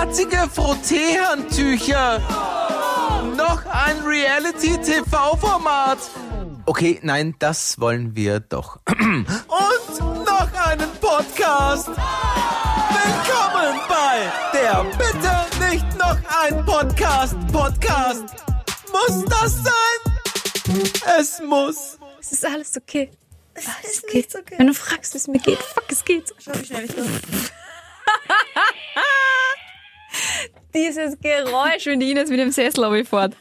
kratzige Frotteehandtücher. Noch ein Reality-TV-Format. Okay, nein, das wollen wir doch. Und noch einen Podcast. Willkommen bei der Bitte nicht noch ein Podcast. Podcast. Muss das sein? Es muss. Es ist alles okay. Es Alles ist okay. nichts okay. Wenn du fragst, wie es mir geht, fuck, es geht. Schau, wie schnell ich bin. Dieses Geräusch, wenn die Ines mit dem Sessel runterfährt.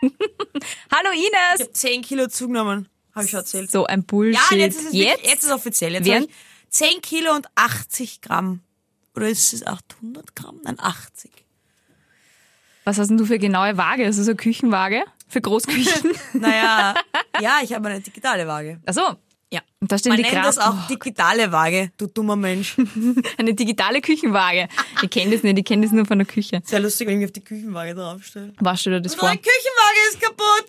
Hallo Ich Ines! habe 10 Kilo zugenommen. Habe ich schon erzählt. So ein Bullshit. Ja, jetzt ist es wirklich- jetzt ist es offiziell. Jetzt habe ich 10 Kilo und 80 Gramm. Oder ist es 800 Gramm? Nein, 80. Was hast denn du für genaue Waage? Also so eine Küchenwaage für Großküchen? Naja, ja, ich habe eine digitale Waage. Achso. Ja. Und da stehen Man die nennt Gras. das auch digitale Waage, du dummer Mensch. Eine digitale Küchenwaage. Ich kenne das nicht, ich kenne das nur von der Küche. Sehr lustig, wenn ich auf die Küchenwaage draufstelle. Waschst du dir das vor? Unsere Küchenwaage ist kaputt.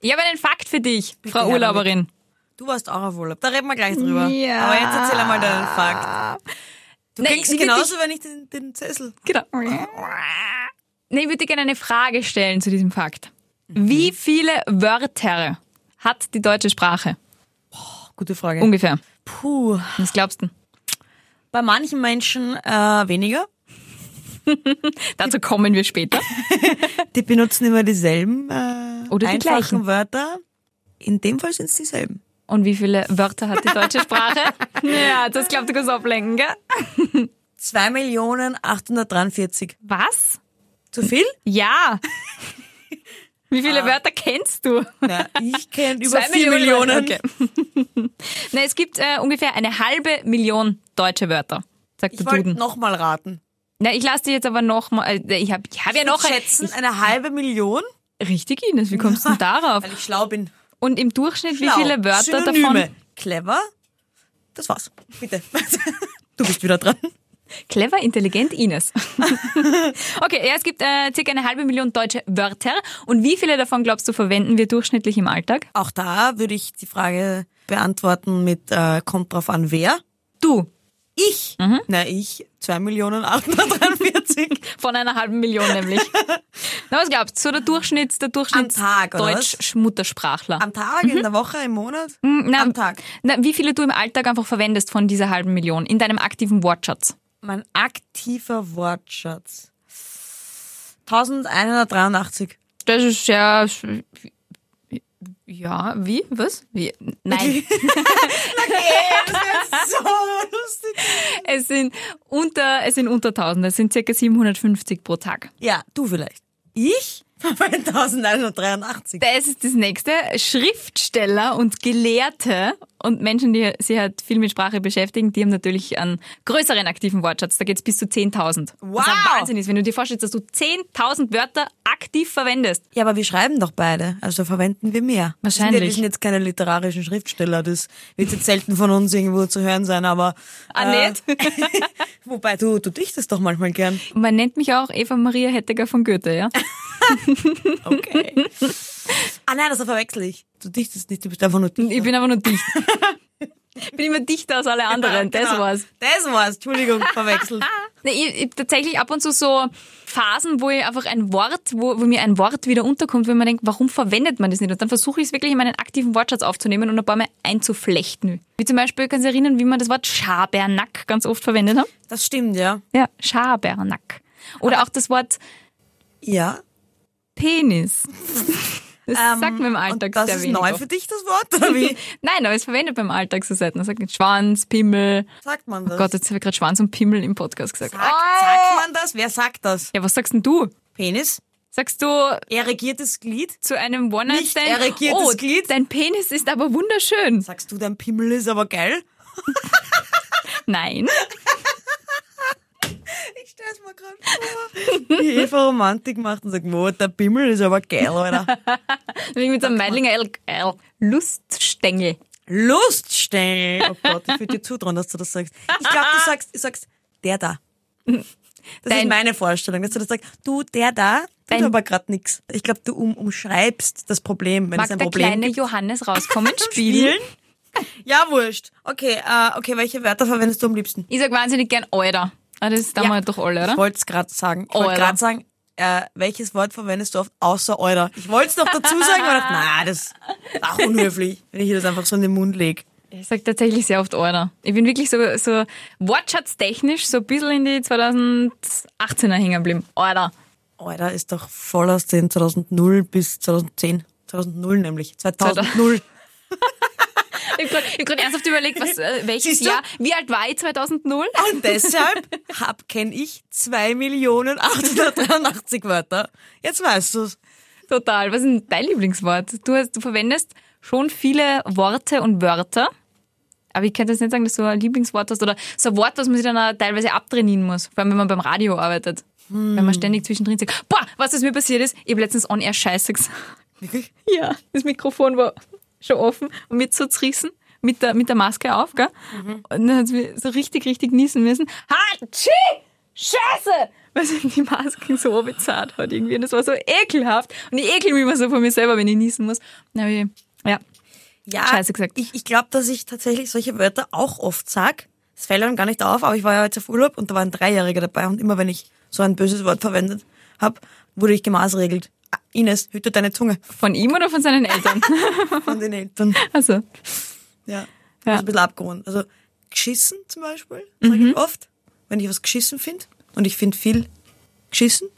Ich habe einen Fakt für dich, Frau her Urlauberin. Du warst auch auf Urlaub. Da reden wir gleich drüber. Ja. Aber jetzt erzähl einmal deinen Fakt. Du Nein, kriegst ich genauso, wenn ich den, den Sessel. Genau. Nee, ich würde dir gerne eine Frage stellen zu diesem Fakt. Wie viele Wörter hat die deutsche Sprache? Gute Frage. Ungefähr. Puh. Was glaubst du? Bei manchen Menschen äh, weniger. Dazu kommen wir später. Die benutzen immer dieselben äh, Oder die einfachen gleichen. Wörter. In dem Fall sind es dieselben. Und wie viele Wörter hat die deutsche Sprache? Ja, das glaubt du kannst ablenken, gell? 2 Millionen 843. Was? Zu viel? Ja. Wie viele Wörter kennst du? Na, ich kenne über Zwei 4 Millionen. Okay. Na, es gibt äh, ungefähr eine halbe Million deutsche Wörter, sagt Ich der Duden. nochmal raten. Na, ich lasse dir jetzt aber noch mal, äh, ich habe ich hab ja noch schätzen, eine halbe Million, Richtig, Ines, wie kommst du denn darauf? weil ich schlau bin. Und im Durchschnitt, Schlau. wie viele Wörter Synonyme. davon? Clever. Das war's. Bitte. Du bist wieder dran. Clever, intelligent, Ines. okay, ja, es gibt äh, circa eine halbe Million deutsche Wörter. Und wie viele davon, glaubst du, verwenden wir durchschnittlich im Alltag? Auch da würde ich die Frage beantworten mit, äh, kommt drauf an, wer? Du, Ich? Mhm. Na, ich. 2 Millionen 843. von einer halben Million nämlich. Na, was glaubst du, so der Durchschnitt, der Durchschnitt Am Tag? Deutsch-Muttersprachler? Am Tag, in der Woche, im Monat? Na, Am Tag. Na, wie viele du im Alltag einfach verwendest von dieser halben Million in deinem aktiven Wortschatz? Mein aktiver Wortschatz. 1183. Das ist sehr. Ja, wie? Was? Wie? Nein. so lustig. es sind unter, es sind unter 1000. Es sind circa 750 pro Tag. Ja, du vielleicht. Ich? 1183. Das ist das nächste. Schriftsteller und Gelehrte und Menschen, die sich halt viel mit Sprache beschäftigen, die haben natürlich einen größeren aktiven Wortschatz. Da geht's bis zu 10.000. Was Wow. ein Wahnsinn ist, wenn du dir vorstellst, dass du 10.000 Wörter aktiv verwendest. Ja, aber wir schreiben doch beide, also verwenden wir mehr. Wahrscheinlich. Wir sind jetzt keine literarischen Schriftsteller, das wird jetzt selten von uns irgendwo zu hören sein, aber... Ah, nicht? wobei, du, du dichtest doch manchmal gern. Man nennt mich auch Eva Maria Hettiger von Goethe, ja? Okay. ah nein, das verwechsel ich. Du dichtest nicht, du bist einfach nur Dichter. Ich bin aber nur dicht. Ich bin immer dichter als alle anderen, das Genau. war's. Das war's, Entschuldigung, verwechselt. Nee, ich, ich, tatsächlich ab und zu so Phasen, wo ich einfach ein Wort, wo, wo mir ein Wort wieder unterkommt, wo man denkt, warum verwendet man das nicht? Und dann versuche ich es wirklich in meinen aktiven Wortschatz aufzunehmen und ein paar Mal einzuflechten. Wie zum Beispiel, kannst du erinnern, wie man das Wort Schabernack ganz oft verwendet haben? Das stimmt, ja. Ja, Schabernack. Oder auch das Wort Ja. Penis. Das sagt man im Ähm, Und Alltag das sehr ist wenig neu oft. für dich, das Wort? Nein, aber es verwendet beim Alltag so selten. Man sagt Schwanz, Pimmel. Sagt man Oh das? Gott, jetzt habe ich gerade Schwanz und Pimmel im Podcast gesagt. Sagt, sagt man das? Wer sagt das? Ja, was sagst denn du? Penis? Sagst du Erregiertes Glied? zu einem One-Night-Stand? Nicht erregiertes oh, Glied? dein Penis ist aber wunderschön. Sagst du, dein Pimmel ist aber geil? Nein. Ich stell's mir gerade vor. Wie Eva Romantik macht und sagt, wo, der Pimmel ist aber geil, Alter. Wie mit einem Meidlinger L. L. Luststängel. Luststängel. Oh Gott, ich würde dir zutrauen, dass du das sagst. Ich glaube, du sagst, du sagst, der da. Das Dein- ist meine Vorstellung, dass du das sagst, du, der da, tut Dein- aber gerade nix. Ich glaube, du um, umschreibst das Problem, wenn Mag es ein der Problem kleine gibt. Johannes rauskommen, spielen? Ja, wurscht. Okay, äh, okay, welche Wörter verwendest du am liebsten? Ich sag wahnsinnig gern Alter. Ah, das da Ja. haben wir doch alle, Ich oder? wollte es gerade sagen. Ich wollte gerade sagen, äh, welches Wort verwendest du oft außer Eurer? Ich wollte es noch dazu sagen, aber dachte, na, das ist auch unhöflich, wenn ich das einfach so in den Mund lege. Ich sag tatsächlich sehr oft Alter. Ich bin wirklich so, so wortschatztechnisch so ein bisschen in die 2018er hängen geblieben. Alter. Alter ist doch voll aus den 2000 bis 2010. 2000 nämlich. 2000. Ich hab grad- ich hab gerade ernsthaft überlegt, was, äh, welches? Jahr, wie alt war ich 2000? Und deshalb hab, kenn ich 2.883 Wörter. Jetzt weißt du's. Total. Was ist denn dein Lieblingswort? Du, hast, du verwendest schon viele Worte und Wörter. Aber ich kann das nicht sagen, dass du ein Lieblingswort hast oder so ein Wort, was man sich dann teilweise abtrainieren muss. Vor allem, wenn man beim Radio arbeitet. Wenn man ständig zwischendrin sagt, boah, was das mir passiert ist, ich habe letztens on air Scheiße gesagt. Wirklich? Ja, das Mikrofon war schon offen und mit so zerrissen, mit der, mit der Maske auf, gell? Und dann hat sie mir so richtig, richtig niesen müssen. Hatschi! Scheiße! Weil sie die Maske so runtergezahlt hat irgendwie. Und das war so ekelhaft. Und ich ekel mich immer so von mir selber, wenn ich niesen muss. Ich, ja. Ja, Scheiße gesagt. ich, ich glaube, dass ich tatsächlich solche Wörter auch oft sag. Es fällt einem gar nicht auf, aber ich war ja jetzt auf Urlaub und da war ein Dreijähriger dabei und immer wenn ich so ein böses Wort verwendet habe, wurde ich gemaßregelt. Ines, hüte deine Zunge Von ihm oder von seinen Eltern? von den Eltern. also, Ja. Ja. Also ein bisschen abgerundet. Also geschissen zum Beispiel, sage ich oft, wenn ich was geschissen finde. Und ich finde viel geschissen.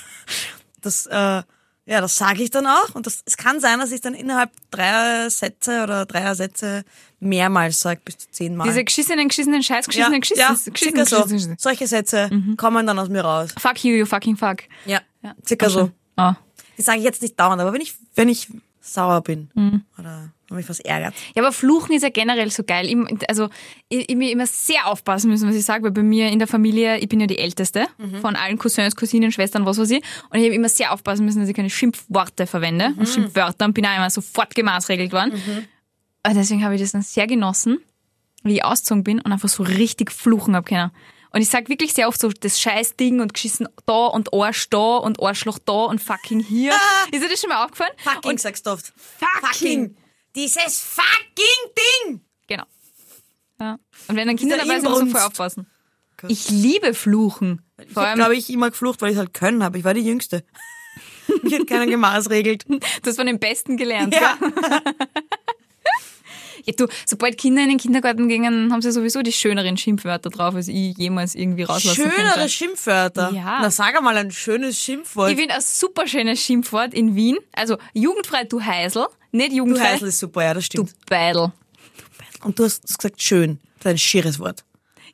das, äh, ja, das sage ich dann auch. Und das, es kann sein, dass ich dann innerhalb dreier Sätze oder dreier Sätze mehrmals sage, bis zu zehnmal. diese geschissenen, geschissenen Scheiß, ja, geschissenen, ja, geschissenen, circa geschissenen, so. geschissenen. Solche Sätze kommen dann aus mir raus. Fuck you, you fucking fuck. Ja, Ja, circa so. Schon. Ah. Die sage ich jetzt nicht dauernd, aber wenn ich, wenn ich sauer bin Mhm. oder wenn mich was ärgert. Ja, aber Fluchen ist ja generell so geil. Ich, also, ich, ich mir immer sehr aufpassen müssen, was ich sage, weil bei mir in der Familie, ich bin ja die Älteste von allen Cousins, Cousinen, Schwestern, was weiß ich. Und ich habe immer sehr aufpassen müssen, dass ich keine Schimpfworte verwende und Schimpfwörter und bin auch immer sofort gemaßregelt worden. Und deswegen habe ich das dann sehr genossen, wie ich ausgezogen bin und einfach so richtig fluchen hab können. Und ich sag wirklich sehr oft so das Scheißding und geschissen da und Arsch da und Arschloch da und fucking hier. Ist dir das schon mal aufgefallen? Fucking Und sagst du oft. Fucking. Dieses fucking Ding! Genau. Ja. Und wenn dann Kinder dabei sind, muss man voll aufpassen. Ich liebe Fluchen. Ich Vor habe, allem, glaube ich, immer geflucht, weil ich halt können habe. Ich war die Jüngste. Mich hat keiner gemaßregelt. du hast von den Besten gelernt. Ja. Ja, du, sobald Kinder in den Kindergarten gingen, haben sie sowieso die schöneren Schimpfwörter drauf, als ich jemals irgendwie rauslassen Schönere könnte. Schimpfwörter. Ja. Na, sag einmal ein schönes Schimpfwort. Ich finde ein super schönes Schimpfwort in Wien. Also jugendfrei, du Heisel. Nicht du jugendfrei, Heisel ist super, ja, das du stimmt. Beidel. Und du hast gesagt schön. Das ist ein schieres Wort.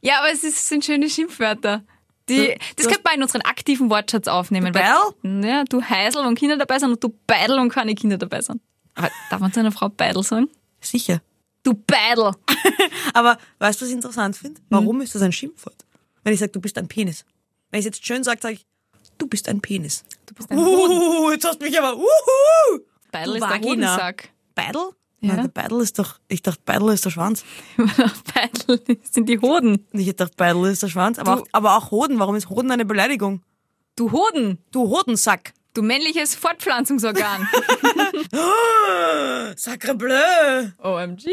Ja, aber es ist- sind schöne Schimpfwörter. Die, Du- das du könnte man in unseren aktiven Wortschatz aufnehmen. Du weil- Ja, du Heisel, wenn Kinder dabei sind und du Beidel und keine Kinder dabei sind. Aber darf man zu einer Frau Beidel sagen? Sicher. Du Beidel. Aber weißt du, was ich interessant finde? Warum ist das ein Schimpfwort? Wenn ich sage, du bist ein Penis. Wenn ich es jetzt schön sage, sage ich, du bist ein Penis. Du bist ein. Uh, jetzt hast du mich aber, uhu! Beidel du ist der Vagina. Hodensack. Beidel? Ja. Nein, der Beidel ist doch, ich dachte, Beidel ist der Schwanz. Beidel sind die Hoden. Ich dachte, Beidel ist der Schwanz. Aber, auch, aber auch Hoden. Warum ist Hoden eine Beleidigung? Du Hoden. Du Hodensack. Du männliches Fortpflanzungsorgan. Sacre bleu. OMG.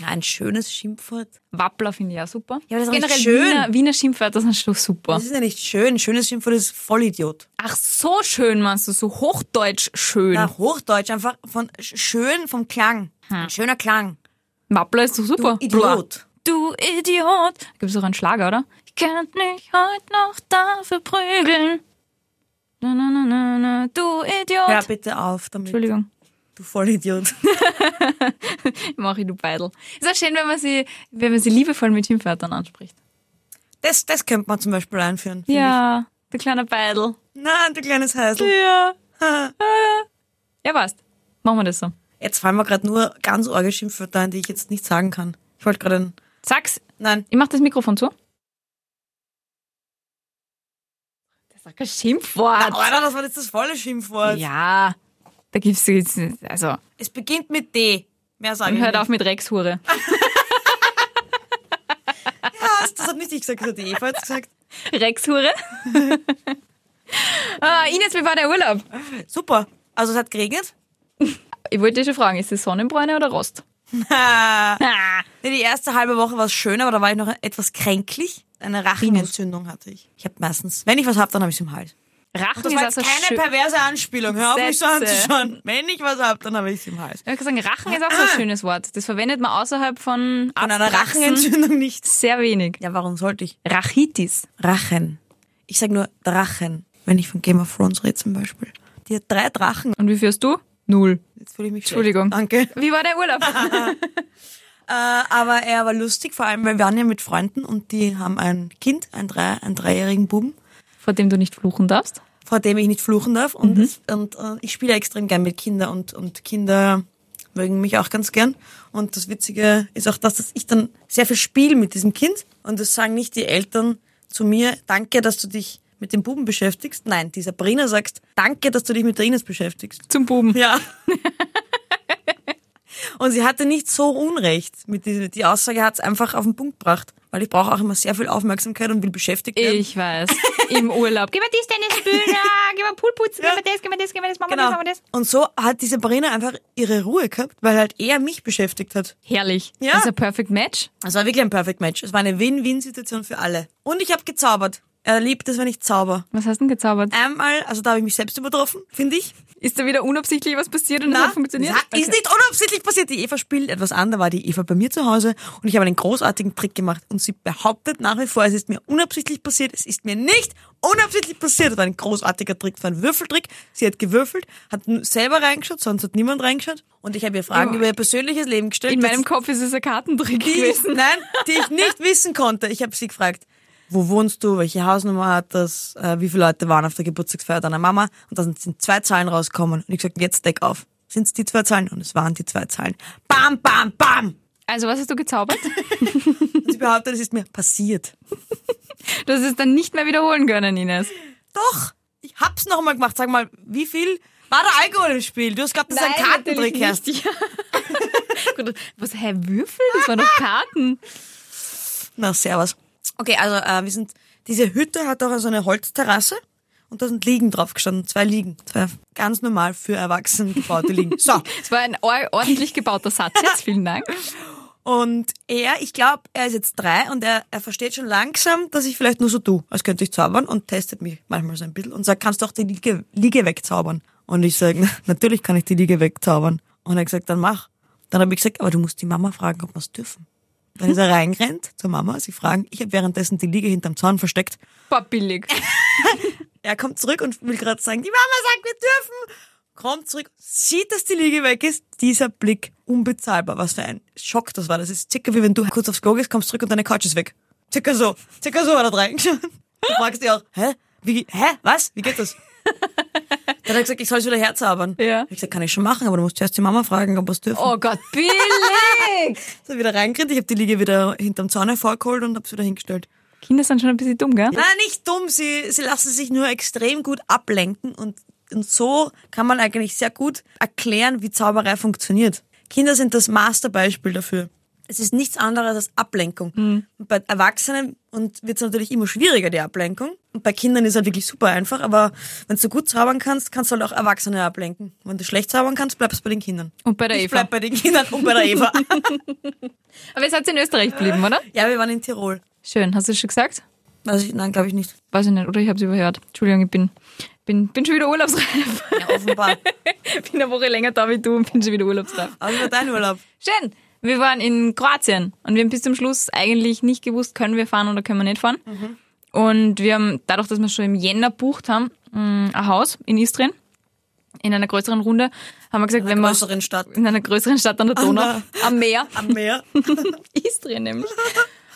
Ja, ein schönes Schimpfwort. Wappler finde ich auch super. Ja, aber das ist Generell schön. Wiener, Wiener Schimpfwörter sind schon super. Das ist ja nicht schön. Schönes Schimpfwort ist Vollidiot. Ach, so schön meinst du, so hochdeutsch schön. Ja, Hochdeutsch, einfach von sch- schön vom Klang. Ein schöner Klang. Wappler ist doch super. Du Idiot. Du Idiot. Gibt es auch einen Schlager, oder? Ich kann mich heute noch dafür prügeln. Na, na, na, na, na. Du Idiot. Hör bitte auf damit. Entschuldigung. Du Vollidiot. Mach ich, du Beidel. Ist auch schön, wenn man sie, wenn man sie liebevoll mit Schimpfwörtern anspricht. Das, das könnte man zum Beispiel einführen. Ja, der kleine Beidel. Ich. Nein, du kleines Heisel. Ja. Ja, passt. Machen wir das so. Jetzt fallen mir gerade nur ganz arge Schimpfwörter ein, die ich jetzt nicht sagen kann. Ich wollte gerade ein... Sag's. Nein. Ich mach das Mikrofon zu. Das ist doch kein Schimpfwort. Alter, das war jetzt das volle Schimpfwort. Ja, da gibt's jetzt, also, Es beginnt mit D. Mehr sagen und hört nicht. auf mit Rexhure. Ja, das hat nicht ich gesagt, das hat die Eva jetzt gesagt. Rexhure? ah, Ines, wie war der Urlaub? Super. Also es hat geregnet. Ich wollte dich schon fragen, ist das Sonnenbräune oder Rost? Ah. Nee, die erste halbe Woche war es schön, aber da war ich noch etwas kränklich. Eine Rachenentzündung hatte ich. Ich habe meistens, wenn ich was hab, dann habe ich es im Hals. Rachen Das ist war also keine schön. perverse Anspielung. Hör auf mich so anzuschauen. Wenn ich was hab, dann habe ich es im Hals. Ich würde sagen, Rachen ist auch so ein schönes Wort. Das verwendet man außerhalb von Von einer Rachenentzündung nicht. sehr wenig. Ja, warum sollte ich? Rachitis. Rachen. Ich sag nur Drachen, wenn ich von Game of Thrones rede zum Beispiel. Die hat drei Drachen. Und wie führst du? Null. Jetzt fühle ich mich schlecht. Entschuldigung. Danke. Wie war der Urlaub? Äh, aber er war lustig, vor allem, weil wir waren ja mit Freunden und die haben ein Kind, einen, drei, einen dreijährigen Buben, Vor dem du nicht fluchen darfst? vor dem ich nicht fluchen darf. Und, das, und äh, ich spiele extrem gern mit Kindern und, und Kinder mögen mich auch ganz gern. Und das Witzige ist auch das, dass ich dann sehr viel spiele mit diesem Kind. Und das sagen nicht die Eltern zu mir, danke, dass du dich mit dem Buben beschäftigst. Nein, die Sabrina sagst, danke, dass du dich mit der Ines beschäftigst. Zum Buben. Ja. Und sie hatte nicht so Unrecht. Mit die, die Aussage hat es einfach auf den Punkt gebracht. Weil ich brauche auch immer sehr viel Aufmerksamkeit und will beschäftigt werden. Ich weiß. Im Urlaub. Gib mir das Tennisbühne, gib mir Pool putzen, gib mir das, gib mir das, gib mir das, machen wir das, Genau. machen wir das. Und so hat die Sabrina einfach ihre Ruhe gehabt, weil halt er mich beschäftigt hat. Herrlich. Ja. Das ist ein Perfect Match. Es war wirklich ein Perfect Match. Es war eine Win-Win-Situation für alle. Und ich habe gezaubert. Er liebt es, wenn ich zauber. Was hast du denn gezaubert? Einmal, also da habe ich mich selbst übertroffen, finde ich. Ist da wieder unabsichtlich was passiert und das Na, hat funktioniert? das Ist nicht unabsichtlich passiert. Die Eva spielt etwas an. Da war die Eva bei mir zu Hause und ich habe einen großartigen Trick gemacht. Und sie behauptet nach wie vor, es ist mir unabsichtlich passiert. Es ist mir nicht unabsichtlich passiert. Das war ein großartiger Trick. Das war ein Würfeltrick. Sie hat gewürfelt, hat selber reingeschaut, sonst hat niemand reingeschaut. Und ich habe ihr Fragen Ja. über ihr persönliches Leben gestellt. In das- meinem Kopf ist es ein Kartentrick die gewesen. nein, die ich nicht wissen konnte. Ich habe sie gefragt, wo wohnst du, welche Hausnummer hat das, äh, wie viele Leute waren auf der Geburtstagsfeier deiner Mama und da sind zwei Zahlen rausgekommen. Und ich gesagt, jetzt deck auf. Sind es die zwei Zahlen? Und es waren die zwei Zahlen. Bam, bam, bam! Also was hast du gezaubert? Und sie behauptet, es ist mir passiert. Du hast es dann nicht mehr wiederholen können, Ines. Doch, ich hab's noch mal gemacht. Sag mal, wie viel war der Alkohol im Spiel? Du hast geglaubt, das ist ein Kartentrick erst. Ja. Gut, Was, hä, Würfel? Das waren doch Karten. Na, servus. Okay, also äh, wir sind, diese Hütte hat auch so eine Holzterrasse und da sind Liegen drauf gestanden, zwei Liegen. Zwei ganz normal für Erwachsene gebaute Liegen. So. Es war ein or- ordentlich gebauter Satz jetzt, vielen Dank. Und er, ich glaube, er ist jetzt drei und er, er versteht schon langsam, dass ich vielleicht nur so tu, als könnte ich zaubern und testet mich manchmal so ein bisschen und sagt, kannst du auch die Liege, Liege wegzaubern? Und ich sage, natürlich kann ich die Liege wegzaubern. Und er hat gesagt, dann mach. Dann habe ich gesagt, aber du musst die Mama fragen, ob wir es dürfen. Dann ist er reingerannt zur Mama, sie fragen, ich habe währenddessen die Liege hinterm Zaun versteckt. War billig. Er kommt zurück und will gerade sagen, die Mama sagt, wir dürfen. Kommt zurück, sieht, dass die Liege weg ist. Dieser Blick, unbezahlbar. Was für ein Schock das war. Das ist circa wie wenn du kurz aufs Klo gehst, kommst zurück und deine Couch ist weg. Circa so. Circa so war das reingeschaut. Du fragst dich auch, hä? Wie, hä? Was? Wie geht das? Dann hat er gesagt, ich soll es wieder herzaubern. Ja. Ich hab gesagt, kann ich schon machen, aber du musst zuerst die Mama fragen, ob wir es dürfen. Oh Gott, billig! So wieder reingekriegt, ich habe die Liege wieder hinterm Zaun hervorgeholt und hab's wieder hingestellt. Kinder sind schon ein bisschen dumm, gell? Nein, nicht dumm. Sie, sie lassen sich nur extrem gut ablenken und, und so kann man eigentlich sehr gut erklären, wie Zauberei funktioniert. Kinder sind das Masterbeispiel dafür. Es ist nichts anderes als Ablenkung. Und bei Erwachsenen und wird es natürlich immer schwieriger, die Ablenkung. Und bei Kindern ist es halt wirklich super einfach, aber wenn du gut zaubern kannst, kannst du halt auch Erwachsene ablenken. Wenn du schlecht zaubern kannst, bleibst du bei den Kindern. Und bei der Ich Eva. bleib bei den Kindern und bei der Eva. Aber ihr seid in Österreich geblieben, oder? ja, wir waren in Tirol. Schön, hast du es schon gesagt? Also, ich- nein, glaube ich nicht. Weiß ich nicht, oder ich habe es überhört. Entschuldigung, ich bin, bin, bin schon wieder urlaubsreif. Ja, offenbar. bin eine Woche länger da wie du und bin schon wieder urlaubsreif. War dein Urlaub? Schön. Wir waren in Kroatien und wir haben bis zum Schluss eigentlich nicht gewusst, können wir fahren oder können wir nicht fahren. Und wir haben, dadurch, dass wir schon im Jänner bucht haben, mh, ein Haus in Istrien, in einer größeren Runde, haben wir gesagt, wenn wir größeren Stadt. in einer größeren Stadt an der Donau, am Meer, Am Meer. Istrien nämlich,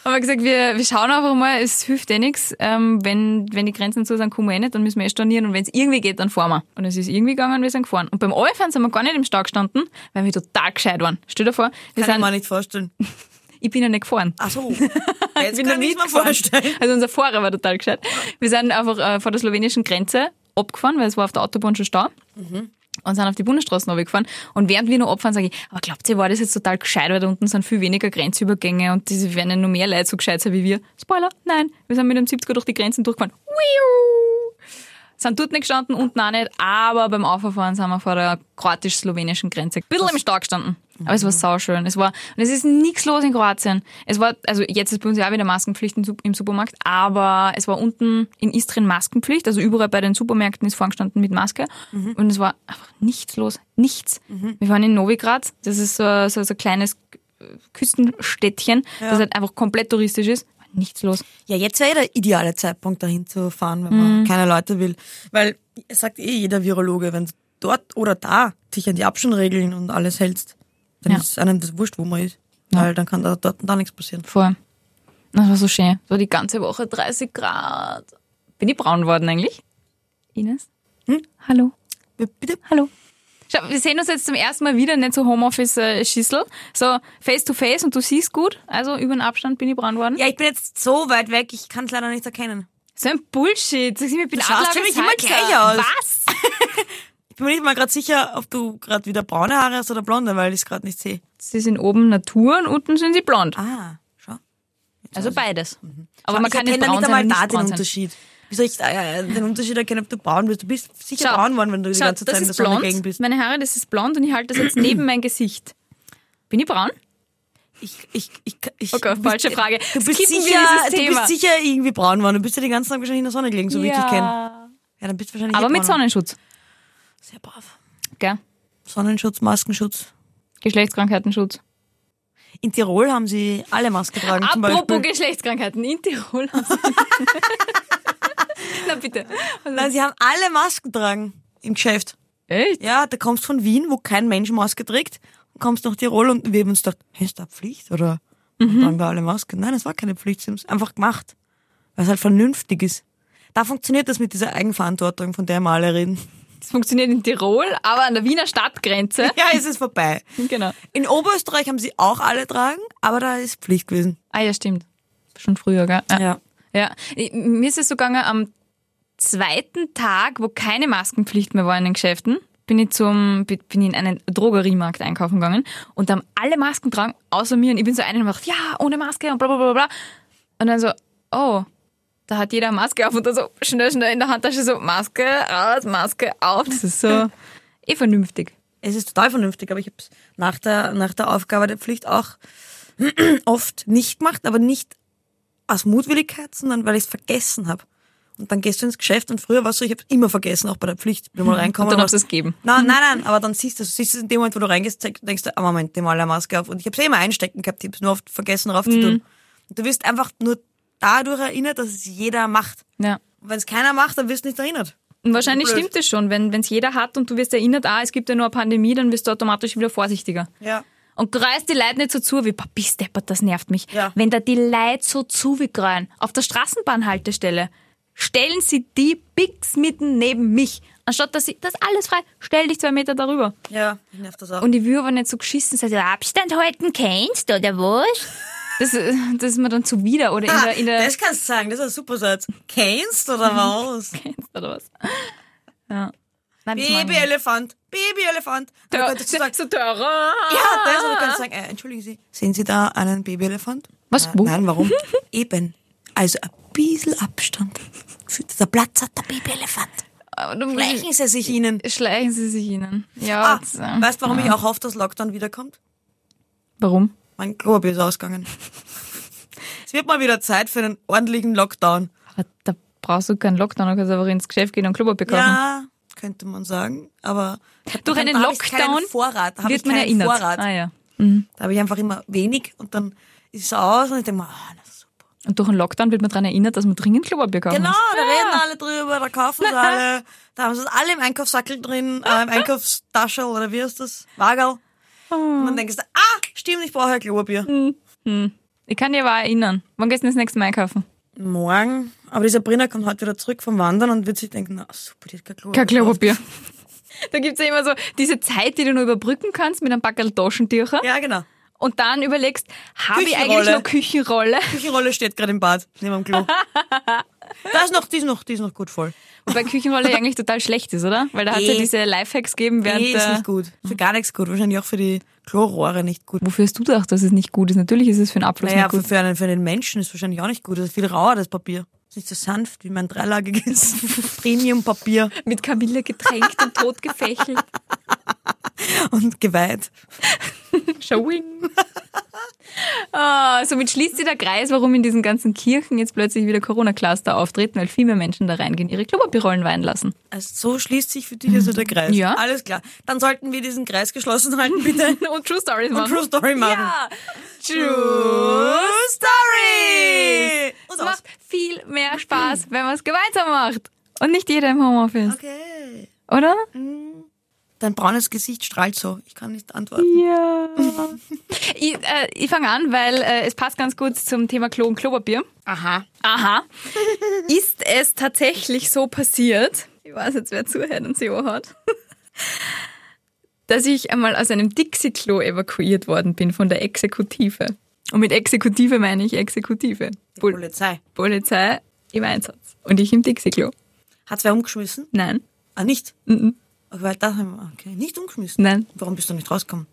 haben wir gesagt, wir, wir schauen einfach mal, es hilft eh nichts, ähm, wenn, wenn die Grenzen zu sind, kommen wir eh nicht, dann müssen wir eh stornieren und wenn es irgendwie geht, dann fahren wir. Und es ist irgendwie gegangen, wir sind gefahren. Und beim Allfahren sind wir gar nicht im Stau gestanden, weil wir total gescheit waren. Stell dir vor, wir Kann ich sind, mir nicht vorstellen. ich bin ja nicht gefahren. Ach so. Ich Jetzt bin kann ich mir vorstellen. Also unser Fahrer war total gescheit. Wir sind einfach äh, vor der slowenischen Grenze abgefahren, weil es war auf der Autobahn schon Stau. Und sind auf die Bundesstraßen runtergefahren. Und während wir noch abfahren, sage ich, aber glaubt ihr, war das jetzt total gescheit, weil da unten sind viel weniger Grenzübergänge und diese werden ja noch mehr Leute so gescheit sein wie wir. Spoiler, nein, wir sind mit dem 70er durch die Grenzen durchgefahren. Wiu! Sind dort nicht gestanden, unten auch nicht, aber beim Auffahren sind wir vor der kroatisch-slowenischen Grenze. Ein bisschen im Stau gestanden. Aber es war sauschön. Es war, und es ist nichts los in Kroatien. Es war, also jetzt ist bei uns ja auch wieder Maskenpflicht im Sup- im Supermarkt, aber es war unten in Istrien Maskenpflicht, also überall bei den Supermärkten ist vorgestanden mit Maske. Und es war einfach nichts los. Nichts. Wir waren in Novigrad, das ist so, so, so ein kleines Küstenstädtchen, das halt einfach komplett touristisch ist. Nichts los. Ja, jetzt wäre ja der ideale Zeitpunkt, dahin zu fahren, wenn Mhm. man keine Leute will. Weil es sagt eh jeder Virologe, wenn du dort oder da dich an die Abstandregeln und alles hältst, dann Ja. ist einem das wurscht, wo man ist. Weil dann kann da dort und da nichts passieren. Voll. Das war so schön. So die ganze Woche 30 Grad. Bin ich braun worden eigentlich? Ines? Hm? Hallo? Bitte? Hallo? Schau, wir sehen uns jetzt zum ersten Mal wieder, nicht so Homeoffice-Schissel. So face to face und du siehst gut. Also über den Abstand bin ich braun worden. Ja, ich bin jetzt so weit weg, ich kann es leider nicht erkennen. So ein Bullshit. Sag ich mir, ich bin Du schaust für mich immer gleich aus. Was? Ich bin mir nicht mal gerade sicher, ob du gerade wieder braune Haare hast oder blonde, weil ich es gerade nicht sehe. Sie sind oben Natur und unten sind sie blond. Ah, schau. Also beides. Aber man ich kann nicht braun nicht sein einmal da nicht den braun sein. Wie soll ich äh, den Unterschied erkennen, ob du braun bist? Du bist sicher Schau, braun geworden, wenn du die schau, ganze Zeit in der Sonne blond. gegen bist. Meine Haare, das ist blond und ich halte das jetzt neben mein Gesicht. Bin ich braun? Ich, ich, ich, ich, Okay, du falsche bist, Frage. Du bist, Skippen sicher, du bist sicher irgendwie braun geworden. Du bist ja den ganzen Tag wahrscheinlich in der Sonne gelegen, so wie ich dich kenne. Ja. Dann bist du wahrscheinlich Aber eh mit braun geworden. Sonnenschutz. Sehr brav. Gell? Sonnenschutz, Maskenschutz. Geschlechtskrankheitenschutz. In Tirol haben sie alle Maske getragen, zum Apropos Beispiel. Geschlechtskrankheiten, in Tirol. Na bitte. Nein, sie haben alle Masken getragen im Geschäft. Echt? Ja, da kommst von Wien, wo kein Mensch Maske trägt, und kommst nach Tirol und wir haben uns gedacht, hey, ist da Pflicht oder Mhm. tragen da alle Maske? Nein, es war keine Pflicht, sie haben es einfach gemacht, weil es halt vernünftig ist. Da funktioniert das mit dieser Eigenverantwortung, von der wir alle reden. Das funktioniert in Tirol, aber an der Wiener Stadtgrenze. Ja, es ist vorbei. Genau. In Oberösterreich haben sie auch alle tragen, aber da ist Pflicht gewesen. Ah ja, stimmt. Schon früher, gell? Ja. Ja, ich- mir ist es so gegangen, am zweiten Tag, wo keine Maskenpflicht mehr war in den Geschäften, bin ich zum, bin ich in einen Drogeriemarkt einkaufen gegangen und haben alle Masken getragen, außer mir. Und ich bin so eine und dachte, ja, ohne Maske und bla, bla, bla, bla. Und dann so, oh, da hat jeder Maske auf und dann so schnell, schnell in der Handtasche so, Maske raus, Maske auf. Das ist so eh vernünftig. Es ist total vernünftig, aber ich habe es nach der, nach der Aufgabe der Pflicht auch oft nicht gemacht, aber nicht aus Mutwilligkeit, sondern weil ich es vergessen habe. Und dann gehst du ins Geschäft und früher war es so, ich habe immer vergessen, auch bei der Pflicht. Wenn man reinkommen Und dann hast du es gegeben. Nein, nein, nein, aber dann siehst du, siehst du es in dem Moment, wo du reingehst, denkst du, ah Moment, die eine Maske auf. Und ich habe es eh immer einstecken gehabt, ich habe nur oft vergessen raufzutun. Und du wirst einfach nur dadurch erinnert, dass es jeder macht. Ja. Wenn es keiner macht, dann wirst du nicht erinnert. Und wahrscheinlich Blöd. stimmt es schon, wenn es jeder hat und du wirst erinnert, ah, es gibt ja nur eine Pandemie, dann wirst du automatisch wieder vorsichtiger. Ja. Und greist die Leute nicht so zu, wie Papi Steppert, das nervt mich. Ja. Wenn da die Leute so zu wie greuen, auf der Straßenbahnhaltestelle, stellen sie die Bigs mitten neben mich. Anstatt dass sie, das alles frei, stell dich zwei Meter darüber. Ja, mich nervt das auch. Und ich will aber nicht so geschissen sein, so, Abstand halten kennst, oder was? Das, das ist mir dann zuwider, oder in Ah, der, in der, das kannst du sagen, das ist ein super Satz. Kennst oder was? kennst, oder was? Ja. Babyelefant, Babyelefant. Da Ja, könntest du sagen, so teurer. ja, das oder du kannst sagen, äh, entschuldigen Sie, sehen Sie da einen Babyelefant? Was, Äh, wo? Nein, warum? Eben. Also ein bisschen Abstand. Der Platz hat der Babyelefant. Schleichen Sie sich Ihnen. Schleichen Sie sich ihnen. Ja. Ah, das, äh, weißt du, warum ich auch hoffe, dass Lockdown wiederkommt? Warum? Mein Klopapier ist ausgegangen. es wird mal wieder Zeit für einen ordentlichen Lockdown. Aber da brauchst du keinen Lockdown, du kannst einfach ins Geschäft gehen und Klopapier kaufen. Ja, könnte man sagen, aber Durch einen Lockdown Vorrat, wird man erinnert. Vorrat. Ah, ja. Da habe ich einfach immer wenig und dann ist es aus und ich denke mir, ah, na super. Und durch einen Lockdown wird man daran erinnert, dass man dringend Klopapier kaufen Genau, muss. da reden alle drüber, da kaufen sie alle, da haben sie es alle im Einkaufssackel drin, äh, im Einkaufstaschel oder wie heißt das? Wagel. Und dann denkst du, ah, stimmt, ich brauche ein Klopapier. Ich kann dir aber auch erinnern. Wann gehst du das nächste Mal einkaufen? Morgen, aber die Sabrina kommt heute wieder zurück vom Wandern und wird sich denken, na super, die hat kein Klopapier. Kein Klopapier. Da gibt's ja immer so diese Zeit, die du nur überbrücken kannst mit einem Backel Taschentücher. Ja, genau. Und dann überlegst, habe ich eigentlich noch Küchenrolle? Küchenrolle steht gerade im Bad, neben dem Klo. da ist noch, die ist noch, die ist noch gut voll. Wobei Küchenrolle eigentlich total schlecht ist, oder? Weil da hat ja Eh. diese Lifehacks gegeben während Nee, ist der... nicht gut. Für gar nichts gut. Wahrscheinlich auch für die Klorohre nicht gut. Wofür hast du gedacht, dass es nicht gut ist? Natürlich ist es für den Abfluss Naja, nicht für, gut. für, einen, für den Menschen ist wahrscheinlich auch nicht gut. Das ist viel rauer, das Papier. Ist nicht so sanft wie mein dreilagiges Premium-Papier Mit Kamille getränkt und totgefächelt. und geweiht. Showing. Ah, somit schließt sich der Kreis, warum in diesen ganzen Kirchen jetzt plötzlich wieder Corona-Cluster auftreten, weil viel mehr Menschen da reingehen, ihre Klopapierrollen weinen lassen. Also so schließt sich für dich also der Kreis. Ja. Alles klar. Dann sollten wir diesen Kreis geschlossen halten, bitte. Und True Stories machen. True Story machen. Ja. True Story! Es macht viel mehr Spaß, wenn man es gemeinsam macht. Und nicht jeder im Homeoffice. Okay. Oder? Dein braunes Gesicht strahlt so. Ich kann nicht antworten. Ja. ich äh, ich fange an, weil äh, es passt ganz gut zum Thema Klo und Klopapier. Aha. Aha. Ist es tatsächlich so passiert? Ich weiß jetzt, wer zuhört und sie hat. Dass ich einmal aus einem Dixie-Klo evakuiert worden bin von der Exekutive. Und mit Exekutive meine ich Exekutive. Pol Polizei. Polizei im Einsatz. Und ich im Dixie-Klo. Hat's wer umgeschmissen? Nein. Ah, nicht? Mhm. Weil da okay, nicht umgeschmissen. Nein, Warum bist du nicht rausgekommen?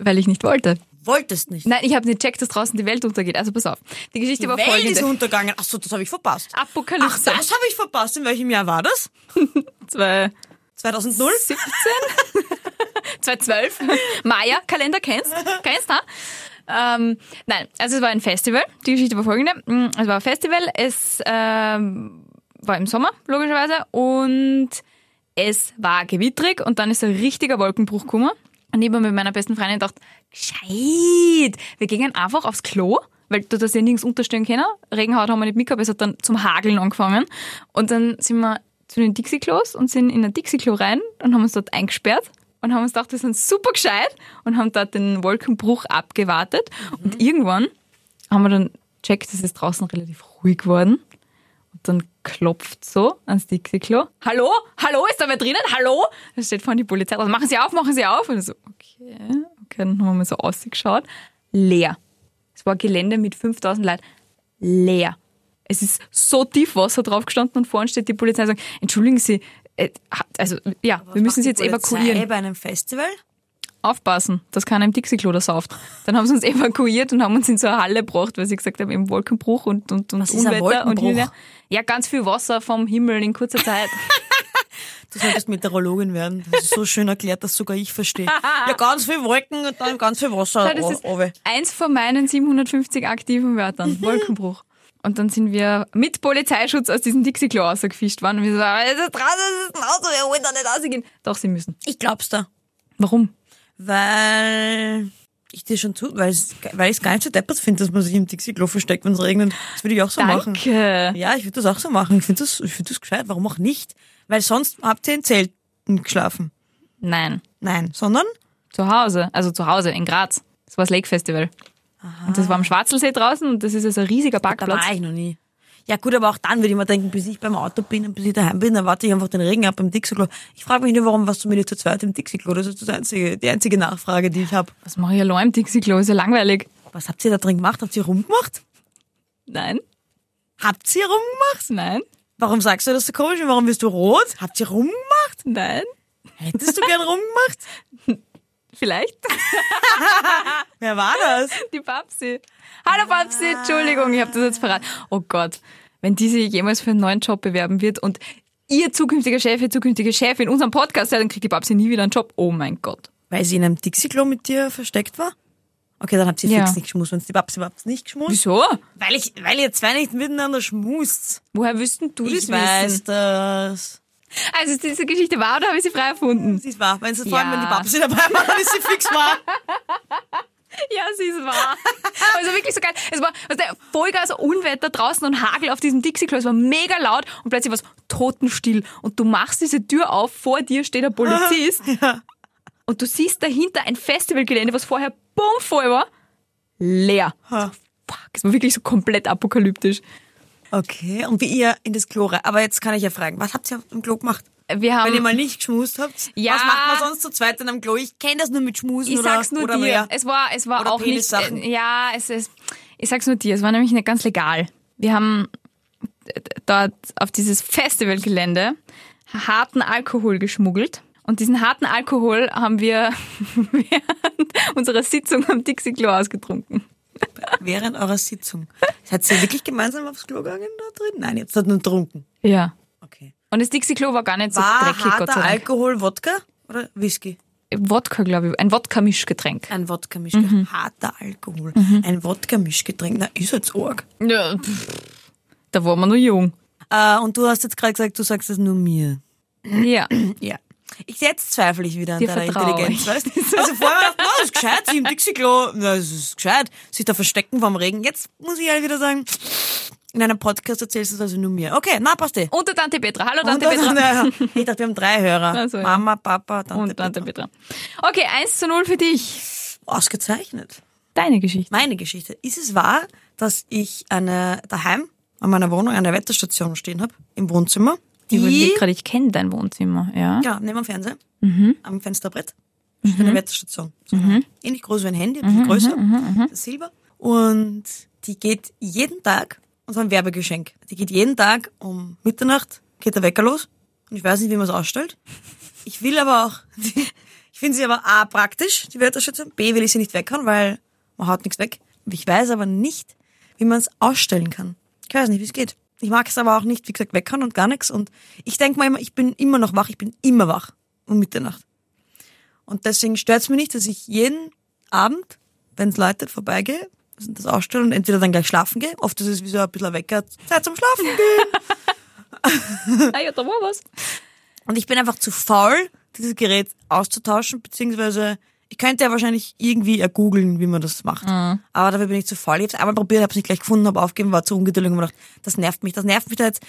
weil ich nicht wollte. Wolltest nicht. Nein, ich habe nicht checkt, dass draußen die Welt untergeht. Also pass auf. Die Geschichte Die war Welt ist folgende. untergegangen. Ach so, das habe ich verpasst. Ach, Apokalypse. das habe ich verpasst. In welchem Jahr war das? Zwei- 2000? 17? 2012? Maya-Kalender kennst? Kennst, ha? Ähm, nein, also es war ein Festival. Die Geschichte war folgende. Mm, Es war ein Festival, es ähm, war im Sommer, logischerweise, und es war gewittrig und dann ist ein richtiger Wolkenbruch gekommen. Und ich habe mit meiner besten Freundin gedacht, gescheit, wir gehen einfach aufs Klo, weil du das ja nirgends unterstellen können. Regenhaut haben wir nicht mitgehabt, es hat dann zum Hageln angefangen. Und dann sind wir zu den Dixie-Klos und sind in ein Dixie-Klo rein und haben uns dort eingesperrt und haben uns gedacht, wir sind super gescheit und haben dort den Wolkenbruch abgewartet. Und irgendwann haben wir dann checkt, es ist draußen relativ ruhig geworden. Und dann klopft so ans Dixie-Klo. Hallo? Hallo? Ist da wer drinnen? Hallo? Da steht vorne die Polizei. Also machen Sie auf, machen Sie auf. Und so, okay. Okay, dann haben wir mal so ausgeschaut. Leer. Es war Gelände mit 5000 Leuten. Leer. Es ist so tief Wasser drauf gestanden und vorne steht die Polizei und sagt, entschuldigen Sie, äh, also ja, wir müssen Sie jetzt evakuieren bei einem Festival? Aufpassen, dass keiner im Dixie-Klo da sauft. Dann haben sie uns evakuiert und haben uns in so eine Halle gebracht, weil sie gesagt haben, eben Wolkenbruch und, und, und Was Unwetter. und. Wolkenbruch? Ja, ganz viel Wasser vom Himmel in kurzer Zeit. Du solltest Meteorologin werden. Das ist so schön erklärt, dass sogar ich verstehe. Ja, ganz viel Wolken und dann ganz viel Wasser. Das ist eins von meinen 750 aktiven Wörtern. Wolkenbruch. Und dann sind wir mit Polizeischutz aus diesem Dixie-Klo rausgefischt worden. Und wir so, es ist draußen, es ist ein Auto, wir wollen da nicht rausgehen. Doch, sie müssen. Ich glaub's da. Warum? Weil ich dir schon zu, weil ich weil ich's gar nicht so deppert finde, dass man sich im Dixie-Klo versteckt, wenn es regnet. Das würde ich auch so machen. Danke. Ja, ich würde das auch so machen. Ich finde das, ich finde das gescheit. Warum auch nicht? Weil sonst habt ihr in Zelten geschlafen. Nein. Nein, sondern Zu Hause. Also zu Hause in Graz. Das war das Lake Festival. Und das war am Schwarzelsee draußen und das ist also ein riesiger da Parkplatz. war ich noch nie. Ja gut, aber auch dann würde ich mir denken, bis ich beim Auto bin und bis ich daheim bin, dann warte ich einfach den Regen ab im Dixie-Klo. Ich frage mich nur, warum warst du mir nicht zu zweit im Dixie-Klo? Das ist das einzige, die einzige Nachfrage, die ich habe. Was mache ich allein im Dixie-Klo? Ist ja langweilig. Was habt ihr da drin gemacht? Habt ihr rumgemacht? Nein, Habt ihr rumgemacht? nein, Warum sagst du das so komisch? Warum bist du rot? Habt ihr rumgemacht? nein. Hättest du gern rumgemacht? Vielleicht. Wer war das? Die Babsi. Hallo Babsi, Entschuldigung, ich habe das jetzt verraten. Oh Gott, wenn die sich jemals für einen neuen Job bewerben wird und ihr zukünftiger Chef, ihr zukünftige Chef in unserem Podcast, ja, dann kriegt die Babsi nie wieder einen Job. Oh mein Gott. Weil sie in einem Dixie-Klo mit dir versteckt war? Okay, dann habt ihr Ja. fix nicht geschmust. Wenn die Babsi überhaupt nicht geschmust. Wieso? Weil ich, weil ihr zwei nicht miteinander schmust. Woher wüssten du Ich das weiß wissen? das. Also ist diese Geschichte wahr oder habe ich sie frei erfunden? Sie ist wahr. Wenn sie, vor allem, Ja. wenn die Babsi dabei war, dann ist sie fix wahr. Ja, sie ist wahr. Also wirklich so geil. Es war was der Vollgas Unwetter draußen und Hagel auf diesem Dixie-Klo. Es war mega laut und plötzlich war es totenstill. Und du machst diese Tür auf, vor dir steht ein Polizist. Und du siehst dahinter ein Festivalgelände, was vorher bummvoll war, leer. Ha. Fuck, es war wirklich so komplett apokalyptisch. Okay, und wie ihr in das Klo rein. Aber jetzt kann ich ja fragen, was habt ihr im Klo gemacht? Wir haben, Wenn ihr mal nicht geschmust habt? Ja. Was macht man sonst zu zweit in einem Klo? Ich kenne das nur mit Schmusen ich oder, sag's nur oder dir, mehr. es war, es war Oder auch nicht, äh, ja, es ist, ich sag's nur dir, es war nämlich nicht ganz legal. Wir haben d- dort auf dieses Festivalgelände harten Alkohol geschmuggelt. Und diesen harten Alkohol haben wir während unserer Sitzung am Dixie Klo ausgetrunken. Während eurer Sitzung. Seid ihr wirklich gemeinsam aufs Klo gegangen da drin? Nein, jetzt hat nur getrunken. Ja. Okay. Und das Dixie-Klo war gar nicht so War dreckig, Gott sei Dank. Alkohol Wodka oder Whisky? Wodka, glaube ich. Ein Wodka-Mischgetränk. Ein Wodka-Mischgetränk. Harter Alkohol. Ein Wodka-Mischgetränk. Na, ist jetzt arg. Ja, pff. Da waren wir noch jung. Äh, und du hast jetzt gerade gesagt, du sagst es nur mir. Ja. Ja. Ich jetzt zweifle ich wieder an Dir deiner Intelligenz, weißt du? Also vorher dachte ich, das ist gescheit, sie im Dixie-Klo, na, das ist gescheit, sich da verstecken vom Regen. Jetzt muss ich halt wieder sagen, in einem Podcast erzählst du es also nur mir. Okay, na, passt eh. Und der Tante Petra. Hallo Tante Petra. ja, ich dachte, wir haben drei Hörer. Ach so, ja. Mama, Papa, Tante, Und Tante Petra. Petra. Okay, 1 zu 0 für dich. Ausgezeichnet. Deine Geschichte. Meine Geschichte. Ist es wahr, dass ich eine daheim an meiner Wohnung eine Wetterstation stehen habe im Wohnzimmer? Ich Die, überlege gerade, ich kenne dein Wohnzimmer. Ja. ja, neben dem Fernseher, Mhm. am Fensterbrett, steht eine Wetterstation. So eine ähnlich groß wie ein Handy, ein bisschen Mhm, größer, das Silber. Und die geht jeden Tag, und zwar ein Werbegeschenk, die geht jeden Tag um Mitternacht, geht der Wecker los. Und ich weiß nicht, wie man es ausstellt. Ich will aber auch, ich finde sie aber A, praktisch, die Wetterstation, B, will ich sie nicht weghauen, weil man haut nichts weg. Ich weiß aber nicht, wie man es ausstellen kann. Ich weiß nicht, wie es geht. Ich mag es aber auch nicht, wie gesagt, weghauen und gar nichts. Und ich denke mal immer, ich bin immer noch wach, ich bin immer wach um Mitternacht. Und deswegen stört es mich nicht, dass ich jeden Abend, wenn es läutet, vorbeigehe, und das ausstelle und entweder dann gleich schlafen gehe. Oft ist es wie so ein bisschen Wecker, Zeit zum Schlafen gehen. Ah ja, da war was. Und ich bin einfach zu faul, dieses Gerät auszutauschen, beziehungsweise ich könnte ja wahrscheinlich irgendwie ergoogeln, wie man das macht. Aber dafür bin ich zu faul. Ich habe es einmal probiert, habe es nicht gleich gefunden, habe aufgegeben, war zu ungeduldig und hab gedacht, das nervt mich. Das nervt mich da jetzt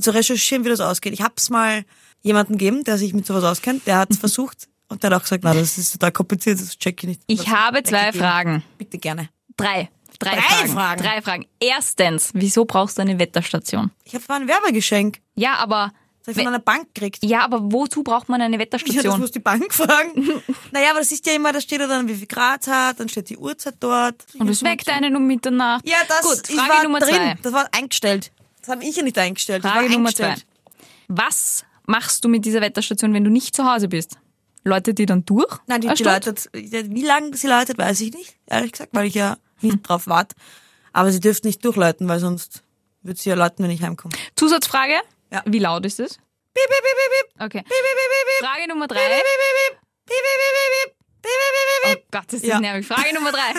zu recherchieren, wie das ausgeht. Ich habe es mal jemanden gegeben, der sich mit sowas auskennt, der hat es versucht und der hat auch gesagt, na, das ist total kompliziert, das check ich nicht. Ich Das habe zwei weggegeben. Fragen. Bitte gerne. Drei. Drei, Drei Fragen. Fragen? Drei Fragen. Erstens, wieso brauchst du eine Wetterstation? Ich habe ein Werbegeschenk. Ja, aber Das habe ich von einer Bank gekriegt. ja, aber wozu braucht man eine Ja, das Wetterstation? muss die Bank fragen. naja, aber das ist ja immer, da steht ja dann, wie viel Grad es hat, dann steht die Uhrzeit dort. Und es weckt einen um Mitternacht. Ja, das Gut, ich Frage war Nummer drin. zwei. Das war eingestellt. Das habe ich ja nicht eingestellt. Frage war Nummer zwei. eingestellt. Was machst du mit dieser Wetterstation, wenn du nicht zu Hause bist? Läutet die dann durch? Nein, die, die läutet, wie lange sie läutet, weiß ich nicht, ehrlich gesagt, weil ich ja Hm. nicht drauf warte. Aber sie dürfte nicht durchläuten, weil sonst wird sie ja läuten, wenn ich heimkomme. Zusatzfrage? Ja. Wie laut ist es? Okay. Bip, bip, bip, bip. Frage Nummer drei. Bip, bip, bip, bip. Bip, bip, bip, bip. Oh Gott, ist das ja. nervig. Frage Nummer drei.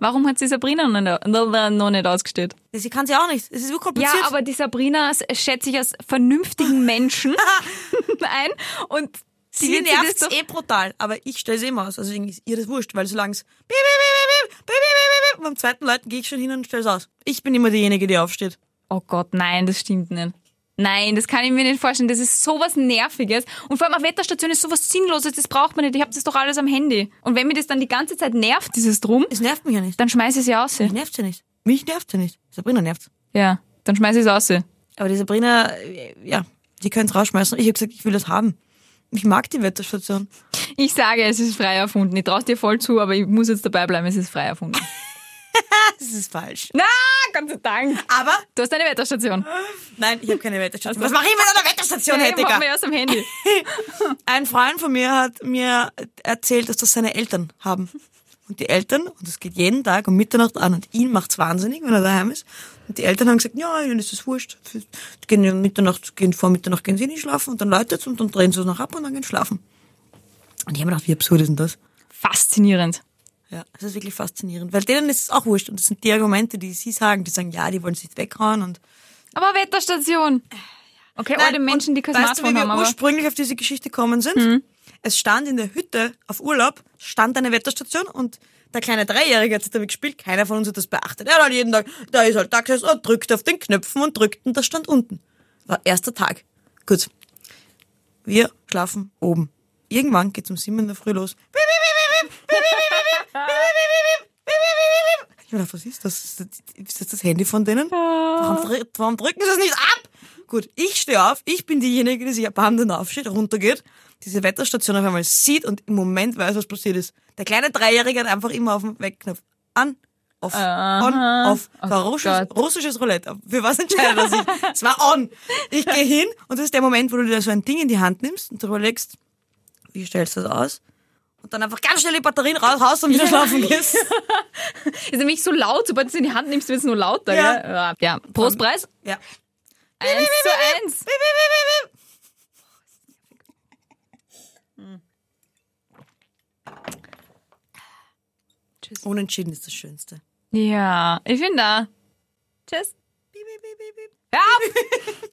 Warum hat sie Sabrina noch nicht ausgestellt? Sie kann sie auch nicht. Es ist so kompliziert. Ja, aber die Sabrina schätze ich als vernünftigen Menschen ein und sie die sie nervt es eh brutal, aber ich stelle es immer aus. Also ist ihr das wurscht, weil solange es beim zweiten Leuten gehe ich schon hin und stelle es aus. Ich bin immer diejenige, die aufsteht. Oh Gott, nein, das stimmt nicht. Nein, das kann ich mir nicht vorstellen. Das ist sowas Nerviges. Und vor allem eine Wetterstation ist sowas Sinnloses, das braucht man nicht. Ich habe das doch alles am Handy. Und wenn mir das dann die ganze Zeit nervt, dieses Drum, Es nervt mich ja nicht. dann schmeiße ich sie aus. Mich nervt sie nicht. Mich nervt sie nicht. Sabrina nervt. Ja, dann schmeiße ich sie aus. Aber die Sabrina, äh, ja, die können es rausschmeißen. Ich habe gesagt, ich will das haben. Ich mag die Wetterstation. Ich sage, es ist frei erfunden. Ich traue dir voll zu, aber ich muss jetzt dabei bleiben, es ist frei erfunden. Das ist falsch. Na, Gott sei Dank. Aber, Du hast eine Wetterstation. nein, ich habe keine Wetterstation. Was mache ich mit einer Wetterstation, Ja, Hettiger? wir aus dem Handy. Ein Freund von mir hat mir erzählt, dass das seine Eltern haben. Und die Eltern, und das geht jeden Tag um Mitternacht an, und ihn macht's wahnsinnig, wenn er daheim ist. Und die Eltern haben gesagt, ja, ihnen ist das wurscht. Die gehen um Mitternacht, gehen vor Mitternacht gehen sie nicht schlafen, und dann läutet's und dann drehen sie es noch ab und dann gehen sie schlafen. Und ich habe mir gedacht, wie absurd ist denn das? Faszinierend. Ja, das ist wirklich faszinierend, weil denen ist es auch wurscht. Und das sind die Argumente, die sie sagen, die sagen, ja, die wollen es nicht weghauen und Aber Wetterstation. Okay, Nein, Menschen, und die kein weißt du, Smartphone wie wir haben, Mhm. ursprünglich auf diese Geschichte gekommen sind? Es stand in der Hütte auf Urlaub, stand eine Wetterstation und der kleine Dreijährige hat damit gespielt, keiner von uns hat das beachtet. Er hat halt jeden Tag, da ist halt da gesessen und drückt auf den Knöpfen und drückt und das stand unten. War erster Tag. Gut. Wir schlafen oben. Irgendwann geht's um sieben in der Früh los. Ich dachte, was ist das? Ist das- das Handy von denen? Warum, warum drücken sie das nicht ab? Gut, ich stehe auf, ich bin diejenige, die sich erbarmend aufsteht, runtergeht, diese Wetterstation auf einmal sieht und im Moment weiß, was passiert ist. Der kleine Dreijährige hat einfach immer auf den Wegknopf an, off, on, off. Das war Oh russisches, russisches Roulette. Für was entscheidet er sich? Es war on. Ich gehe hin und das ist der Moment, wo du dir so ein Ding in die Hand nimmst und darüber legst, wie stellst du das aus? Und dann einfach ganz schnell die Batterien raus, raus und wieder schlafen gehst. Ist nämlich so laut, sobald du es in die Hand nimmst, wird es nur lauter. Ja. Gell? Ja. ja. Prostpreis. Ja. Eins zu eins. Tschüss. Unentschieden ist das Schönste. Ja, ich finde da. Tschüss. Piep, piep, piep. Hör auf!